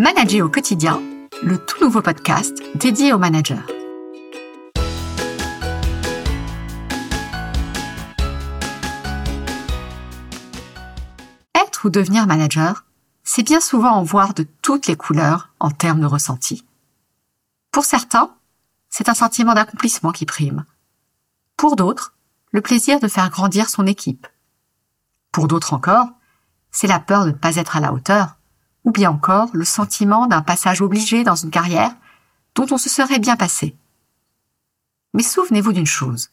Manager au quotidien, le tout nouveau podcast dédié aux managers. Être ou devenir manager, c'est bien souvent en voir de toutes les couleurs en termes de ressenti. Pour certains, c'est un sentiment d'accomplissement qui prime. Pour d'autres, le plaisir de faire grandir son équipe. Pour d'autres encore, c'est la peur de ne pas être à la hauteur, ou bien encore le sentiment d'un passage obligé dans une carrière dont on se serait bien passé. Mais souvenez-vous d'une chose.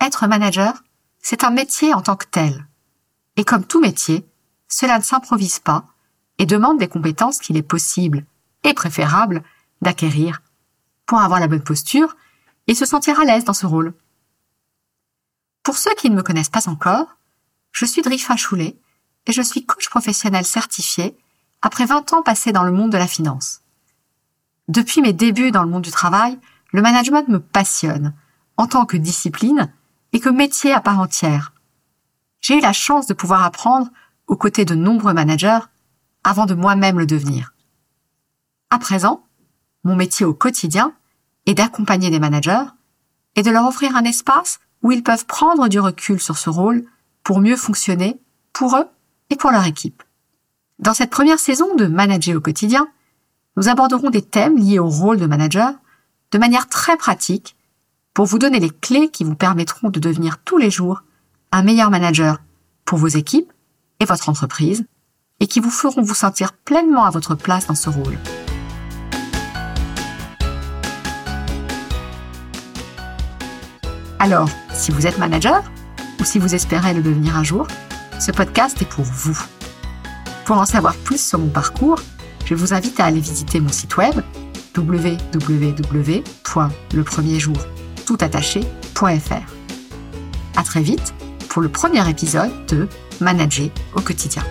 Être manager, c'est un métier en tant que tel. Et comme tout métier, cela ne s'improvise pas et demande des compétences qu'il est possible et préférable d'acquérir pour avoir la bonne posture et se sentir à l'aise dans ce rôle. Pour ceux qui ne me connaissent pas encore, je suis Drifa Choulet et je suis coach professionnel certifié après 20 ans passés dans le monde de la finance. Depuis mes débuts dans le monde du travail, le management me passionne en tant que discipline et que métier à part entière. J'ai eu la chance de pouvoir apprendre aux côtés de nombreux managers avant de moi-même le devenir. À présent, mon métier au quotidien est d'accompagner des managers et de leur offrir un espace où ils peuvent prendre du recul sur ce rôle pour mieux fonctionner pour eux et pour leur équipe. Dans cette première saison de Manager au quotidien, nous aborderons des thèmes liés au rôle de manager de manière très pratique pour vous donner les clés qui vous permettront de devenir tous les jours un meilleur manager pour vos équipes et votre entreprise et qui vous feront vous sentir pleinement à votre place dans ce rôle. Alors, si vous êtes manager ou si vous espérez le devenir un jour, ce podcast est pour vous. Pour en savoir plus sur mon parcours, je vous invite à aller visiter mon site web www.lepremierjour.toutattaché.fr. À très vite pour le premier épisode de Manager au quotidien.